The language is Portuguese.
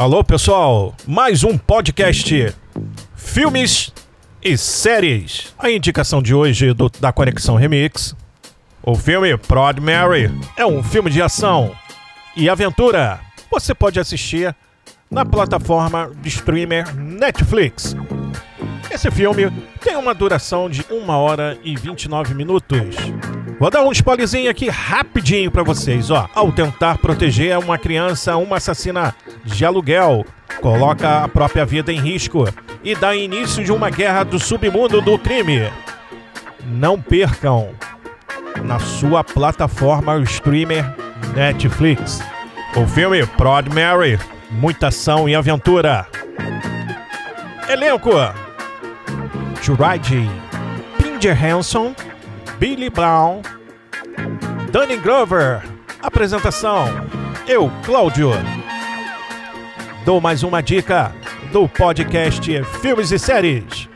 Alô, pessoal, mais um podcast Filmes e Séries. A indicação de hoje do, da Conexão Remix. O filme Prod Mary é um filme de ação e aventura. Você pode assistir na plataforma de streamer Netflix. Esse filme tem uma duração de 1 hora e 29 minutos. Vou dar um spoilerzinho aqui rapidinho para vocês, ó. Ao tentar proteger uma criança, uma assassina de aluguel coloca a própria vida em risco e dá início de uma guerra do submundo do crime. Não percam na sua plataforma streamer Netflix. O filme Prod Mary, muita ação e aventura. Elenco: Juride, Pinger Hanson, Billy Brown, Danny Glover. Apresentação: eu, Cláudio. Dou mais uma dica do podcast Filmes e Séries.